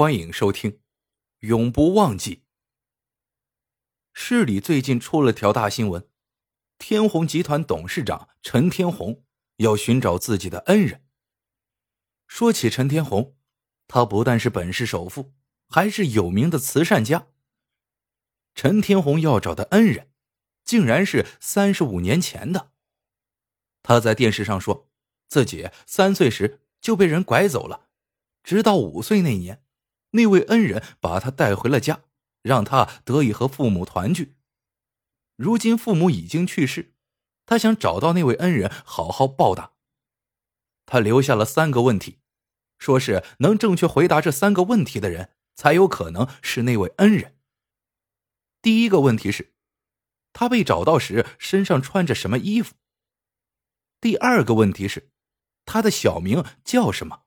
欢迎收听《永不忘记》。市里最近出了条大新闻：天虹集团董事长陈天红要寻找自己的恩人。说起陈天红，他不但是本市首富，还是有名的慈善家。陈天红要找的恩人，竟然是三十五年前的。他在电视上说，自己三岁时就被人拐走了，直到五岁那年。那位恩人把他带回了家，让他得以和父母团聚。如今父母已经去世，他想找到那位恩人，好好报答。他留下了三个问题，说是能正确回答这三个问题的人，才有可能是那位恩人。第一个问题是，他被找到时身上穿着什么衣服？第二个问题是，他的小名叫什么？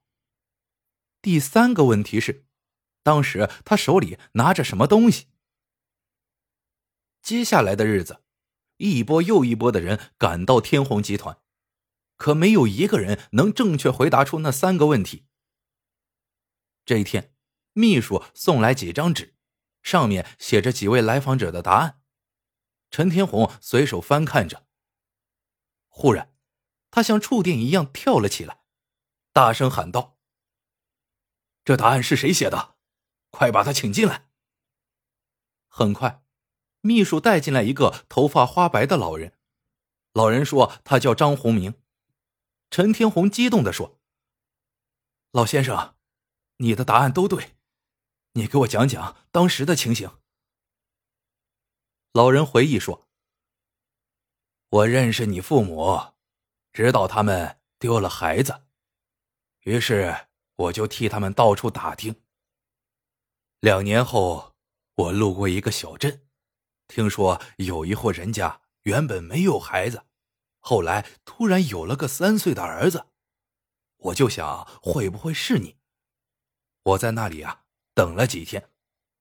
第三个问题是。当时他手里拿着什么东西？接下来的日子，一波又一波的人赶到天虹集团，可没有一个人能正确回答出那三个问题。这一天，秘书送来几张纸，上面写着几位来访者的答案。陈天红随手翻看着，忽然，他像触电一样跳了起来，大声喊道：“这答案是谁写的？”快把他请进来。很快，秘书带进来一个头发花白的老人。老人说：“他叫张宏明。”陈天红激动的说：“老先生，你的答案都对，你给我讲讲当时的情形。”老人回忆说：“我认识你父母，知道他们丢了孩子，于是我就替他们到处打听。”两年后，我路过一个小镇，听说有一户人家原本没有孩子，后来突然有了个三岁的儿子，我就想会不会是你？我在那里啊等了几天，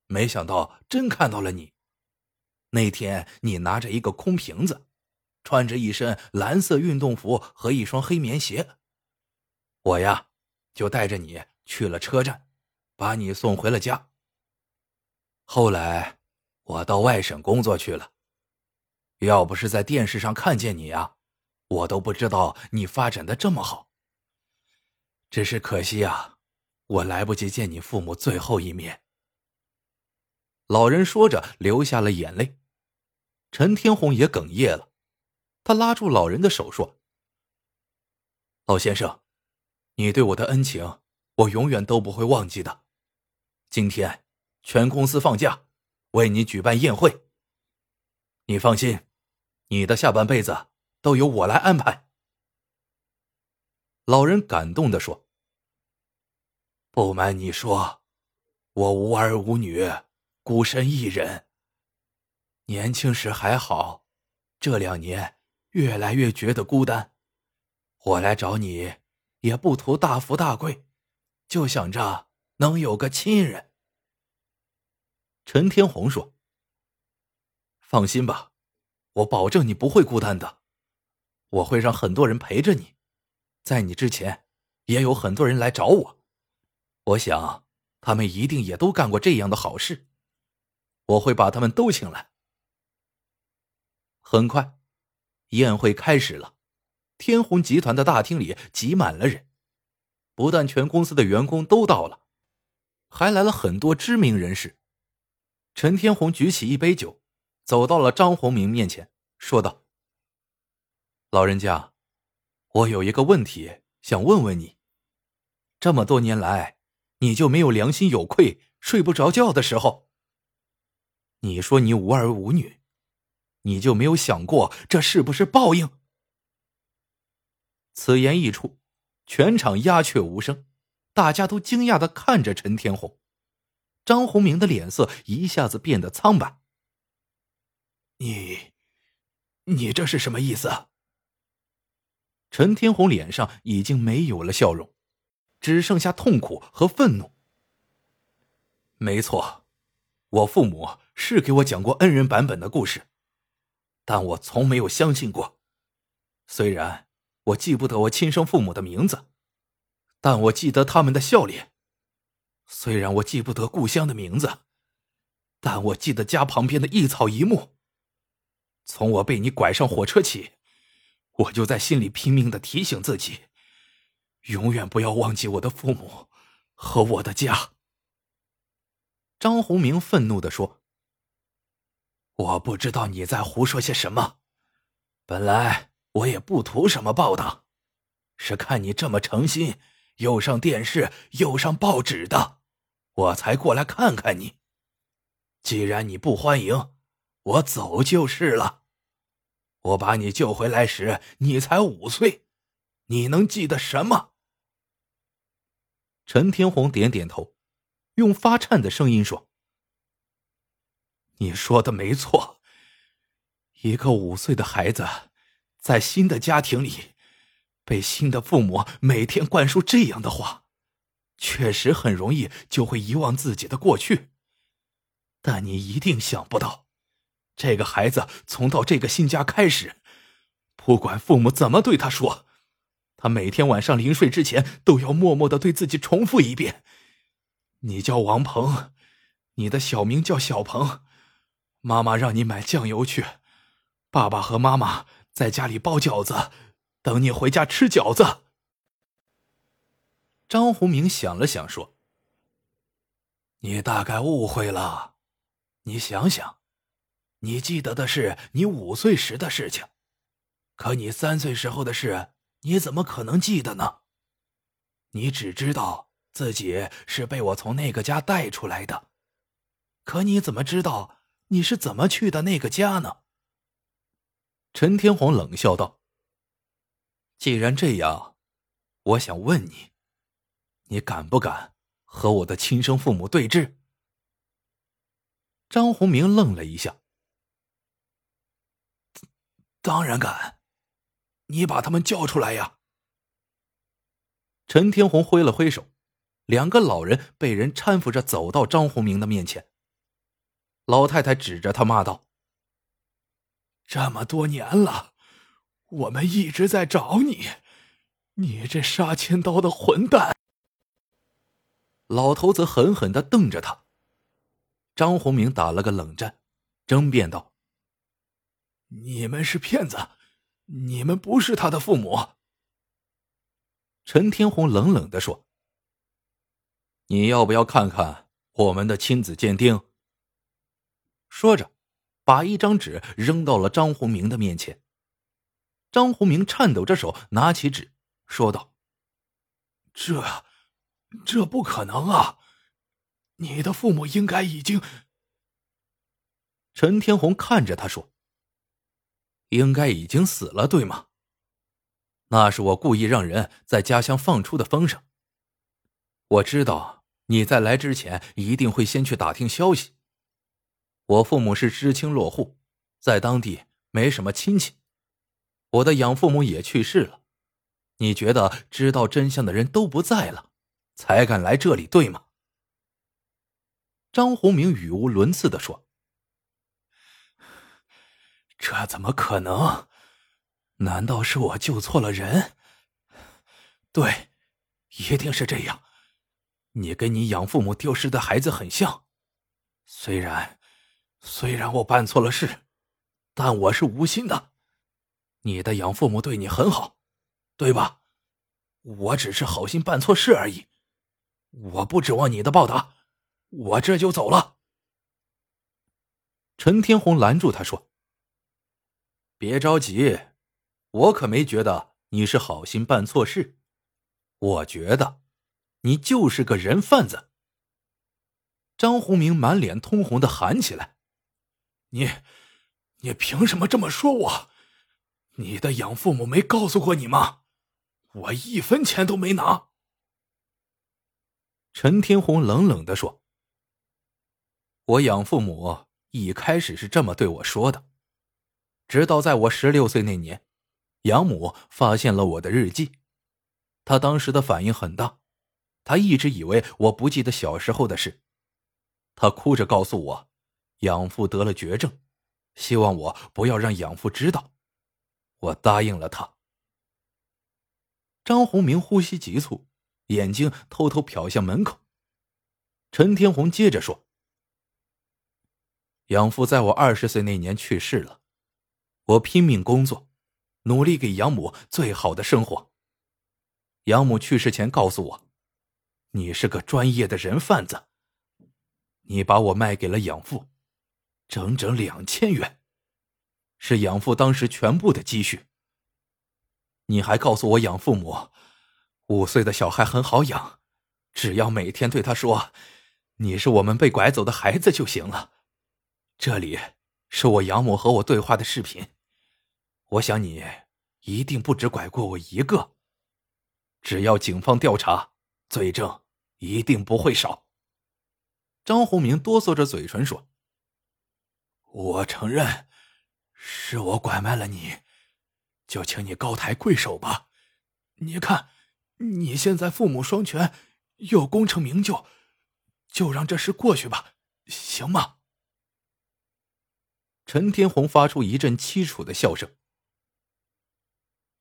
没想到真看到了你。那天你拿着一个空瓶子，穿着一身蓝色运动服和一双黑棉鞋，我呀就带着你去了车站，把你送回了家。后来，我到外省工作去了。要不是在电视上看见你呀，我都不知道你发展的这么好。只是可惜啊，我来不及见你父母最后一面。老人说着，流下了眼泪。陈天红也哽咽了，他拉住老人的手说：“老先生，你对我的恩情，我永远都不会忘记的。今天。”全公司放假，为你举办宴会。你放心，你的下半辈子都由我来安排。老人感动的说：“不瞒你说，我无儿无女，孤身一人。年轻时还好，这两年越来越觉得孤单。我来找你，也不图大富大贵，就想着能有个亲人。”陈天红说：“放心吧，我保证你不会孤单的。我会让很多人陪着你，在你之前，也有很多人来找我。我想，他们一定也都干过这样的好事。我会把他们都请来。”很快，宴会开始了。天虹集团的大厅里挤满了人，不但全公司的员工都到了，还来了很多知名人士。陈天红举起一杯酒，走到了张宏明面前，说道：“老人家，我有一个问题想问问你。这么多年来，你就没有良心有愧、睡不着觉的时候？你说你无儿无女，你就没有想过这是不是报应？”此言一出，全场鸦雀无声，大家都惊讶的看着陈天红。张宏明的脸色一下子变得苍白。你，你这是什么意思？陈天红脸上已经没有了笑容，只剩下痛苦和愤怒。没错，我父母是给我讲过恩人版本的故事，但我从没有相信过。虽然我记不得我亲生父母的名字，但我记得他们的笑脸。虽然我记不得故乡的名字，但我记得家旁边的一草一木。从我被你拐上火车起，我就在心里拼命的提醒自己，永远不要忘记我的父母和我的家。张宏明愤怒的说：“我不知道你在胡说些什么。本来我也不图什么报答，是看你这么诚心，又上电视又上报纸的，我才过来看看你。既然你不欢迎。”我走就是了。我把你救回来时，你才五岁，你能记得什么？陈天红点点头，用发颤的声音说：“你说的没错。一个五岁的孩子，在新的家庭里，被新的父母每天灌输这样的话，确实很容易就会遗忘自己的过去。但你一定想不到。”这个孩子从到这个新家开始，不管父母怎么对他说，他每天晚上临睡之前都要默默的对自己重复一遍：“你叫王鹏，你的小名叫小鹏，妈妈让你买酱油去，爸爸和妈妈在家里包饺子，等你回家吃饺子。”张宏明想了想说：“你大概误会了，你想想。”你记得的是你五岁时的事情，可你三岁时候的事，你怎么可能记得呢？你只知道自己是被我从那个家带出来的，可你怎么知道你是怎么去的那个家呢？陈天皇冷笑道：“既然这样，我想问你，你敢不敢和我的亲生父母对峙？”张宏明愣了一下。当然敢，你把他们叫出来呀！陈天红挥了挥手，两个老人被人搀扶着走到张宏明的面前。老太太指着他骂道：“这么多年了，我们一直在找你，你这杀千刀的混蛋！”老头子狠狠的瞪着他。张宏明打了个冷战，争辩道。你们是骗子，你们不是他的父母。”陈天红冷冷的说。“你要不要看看我们的亲子鉴定？”说着，把一张纸扔到了张宏明的面前。张宏明颤抖着手拿起纸，说道：“这，这不可能啊！你的父母应该已经……”陈天红看着他说。应该已经死了，对吗？那是我故意让人在家乡放出的风声。我知道你在来之前一定会先去打听消息。我父母是知青落户，在当地没什么亲戚，我的养父母也去世了。你觉得知道真相的人都不在了，才敢来这里，对吗？张宏明语无伦次的说。这怎么可能？难道是我救错了人？对，一定是这样。你跟你养父母丢失的孩子很像。虽然，虽然我办错了事，但我是无心的。你的养父母对你很好，对吧？我只是好心办错事而已。我不指望你的报答，我这就走了。陈天红拦住他说。别着急，我可没觉得你是好心办错事，我觉得你就是个人贩子。张宏明满脸通红的喊起来：“你，你凭什么这么说我？你的养父母没告诉过你吗？我一分钱都没拿。”陈天红冷冷的说：“我养父母一开始是这么对我说的。”直到在我十六岁那年，养母发现了我的日记，她当时的反应很大，她一直以为我不记得小时候的事，她哭着告诉我，养父得了绝症，希望我不要让养父知道，我答应了他。张宏明呼吸急促，眼睛偷偷瞟向门口，陈天红接着说：“养父在我二十岁那年去世了，我拼命工作，努力给养母最好的生活。养母去世前告诉我，你是个专业的人贩子。你把我卖给了养父，整整两千元，是养父当时全部的积蓄。你还告诉我养父母，五岁的小孩很好养。”只要每天对他说：“你是我们被拐走的孩子”就行了。这里是我养母和我对话的视频，我想你一定不止拐过我一个。只要警方调查，罪证一定不会少。张宏明哆嗦着嘴唇说：“我承认，是我拐卖了你，就请你高抬贵手吧。你看，你现在父母双全。”又功成名就，就让这事过去吧，行吗？陈天红发出一阵凄楚的笑声。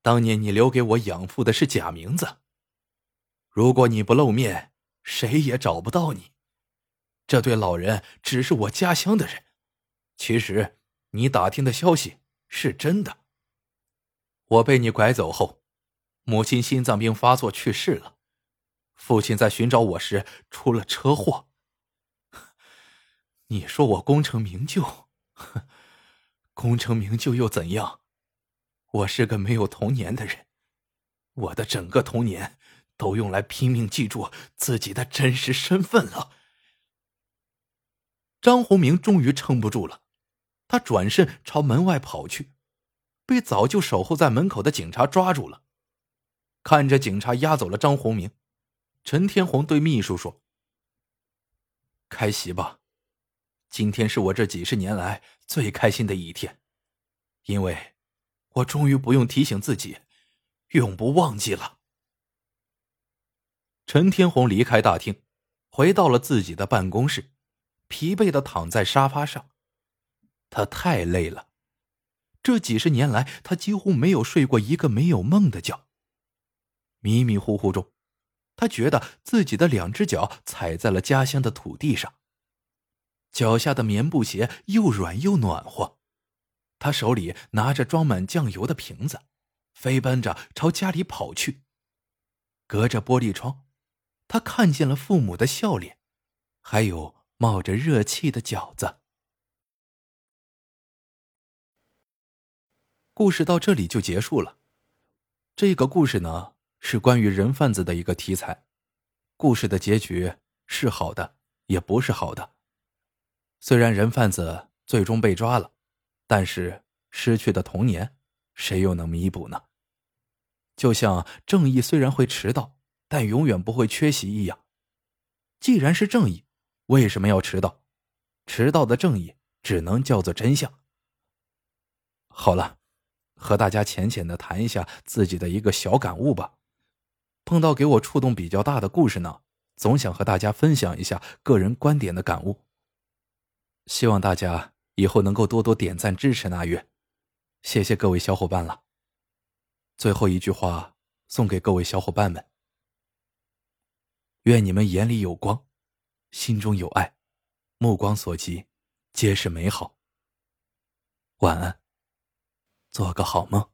当年你留给我养父的是假名字，如果你不露面，谁也找不到你。这对老人只是我家乡的人，其实你打听的消息是真的。我被你拐走后，母亲心脏病发作去世了。父亲在寻找我时出了车祸。你说我功成名就，功成名就又怎样？我是个没有童年的人，我的整个童年都用来拼命记住自己的真实身份了。张宏明终于撑不住了，他转身朝门外跑去，被早就守候在门口的警察抓住了。看着警察押走了张宏明。陈天红对秘书说：“开席吧，今天是我这几十年来最开心的一天，因为，我终于不用提醒自己，永不忘记了。”陈天红离开大厅，回到了自己的办公室，疲惫的躺在沙发上，他太累了，这几十年来他几乎没有睡过一个没有梦的觉，迷迷糊糊中。他觉得自己的两只脚踩在了家乡的土地上，脚下的棉布鞋又软又暖和。他手里拿着装满酱油的瓶子，飞奔着朝家里跑去。隔着玻璃窗，他看见了父母的笑脸，还有冒着热气的饺子。故事到这里就结束了。这个故事呢？是关于人贩子的一个题材，故事的结局是好的，也不是好的。虽然人贩子最终被抓了，但是失去的童年，谁又能弥补呢？就像正义虽然会迟到，但永远不会缺席一样。既然是正义，为什么要迟到？迟到的正义只能叫做真相。好了，和大家浅浅的谈一下自己的一个小感悟吧。碰到给我触动比较大的故事呢，总想和大家分享一下个人观点的感悟。希望大家以后能够多多点赞支持那月，谢谢各位小伙伴了。最后一句话送给各位小伙伴们：愿你们眼里有光，心中有爱，目光所及皆是美好。晚安，做个好梦。